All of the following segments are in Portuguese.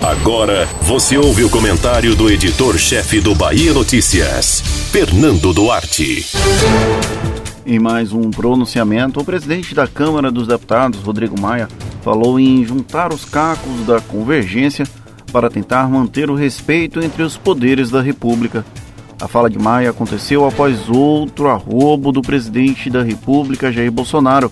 Agora você ouve o comentário do editor-chefe do Bahia Notícias, Fernando Duarte. Em mais um pronunciamento, o presidente da Câmara dos Deputados, Rodrigo Maia, falou em juntar os cacos da convergência para tentar manter o respeito entre os poderes da República. A fala de Maia aconteceu após outro arrobo do presidente da República, Jair Bolsonaro.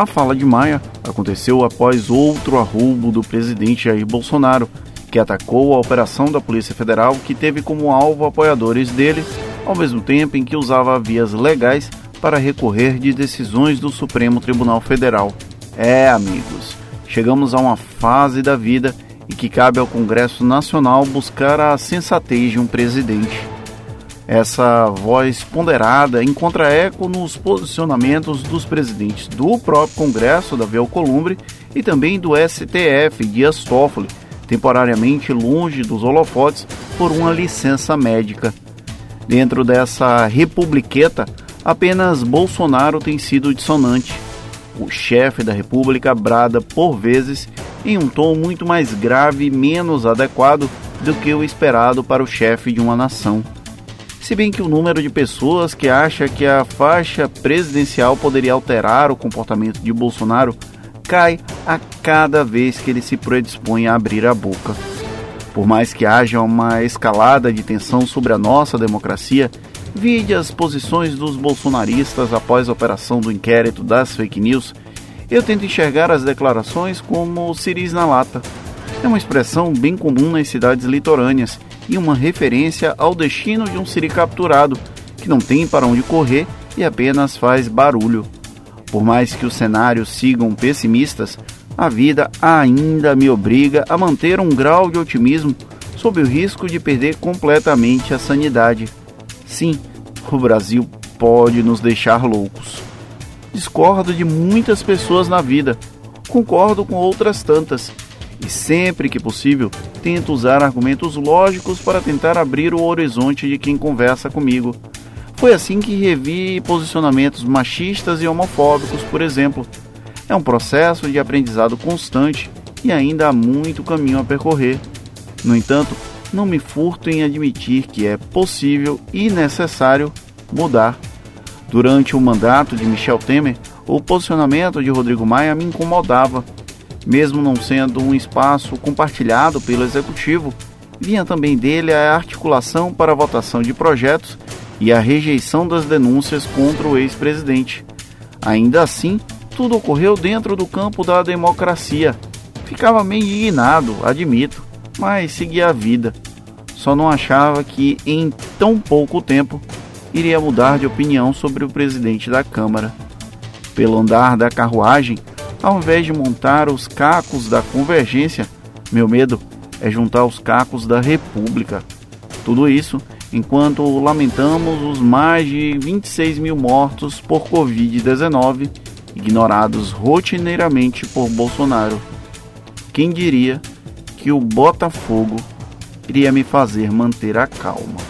A fala de Maia aconteceu após outro arrobo do presidente Jair Bolsonaro, que atacou a operação da Polícia Federal, que teve como alvo apoiadores dele, ao mesmo tempo em que usava vias legais para recorrer de decisões do Supremo Tribunal Federal. É, amigos, chegamos a uma fase da vida e que cabe ao Congresso Nacional buscar a sensatez de um presidente. Essa voz ponderada encontra eco nos posicionamentos dos presidentes do próprio Congresso, Davi Alcolumbre, e também do STF, Dias Toffoli, temporariamente longe dos holofotes por uma licença médica. Dentro dessa republiqueta, apenas Bolsonaro tem sido dissonante. O chefe da República brada por vezes em um tom muito mais grave e menos adequado do que o esperado para o chefe de uma nação. Se bem que o número de pessoas que acha que a faixa presidencial poderia alterar o comportamento de Bolsonaro cai a cada vez que ele se predispõe a abrir a boca. Por mais que haja uma escalada de tensão sobre a nossa democracia, vide as posições dos bolsonaristas após a operação do inquérito das fake news, eu tento enxergar as declarações como ciris na lata. É uma expressão bem comum nas cidades litorâneas e uma referência ao destino de um siri capturado, que não tem para onde correr e apenas faz barulho. Por mais que os cenários sigam pessimistas, a vida ainda me obriga a manter um grau de otimismo sob o risco de perder completamente a sanidade. Sim, o Brasil pode nos deixar loucos. Discordo de muitas pessoas na vida, concordo com outras tantas, e sempre que possível tento usar argumentos lógicos para tentar abrir o horizonte de quem conversa comigo. Foi assim que revi posicionamentos machistas e homofóbicos, por exemplo. É um processo de aprendizado constante e ainda há muito caminho a percorrer. No entanto, não me furto em admitir que é possível e necessário mudar. Durante o mandato de Michel Temer, o posicionamento de Rodrigo Maia me incomodava mesmo não sendo um espaço compartilhado pelo executivo, vinha também dele a articulação para a votação de projetos e a rejeição das denúncias contra o ex-presidente. Ainda assim, tudo ocorreu dentro do campo da democracia. Ficava meio indignado, admito, mas seguia a vida. Só não achava que em tão pouco tempo iria mudar de opinião sobre o presidente da Câmara. Pelo andar da carruagem, ao invés de montar os cacos da convergência, meu medo é juntar os cacos da república. Tudo isso enquanto lamentamos os mais de 26 mil mortos por Covid-19, ignorados rotineiramente por Bolsonaro. Quem diria que o Botafogo iria me fazer manter a calma?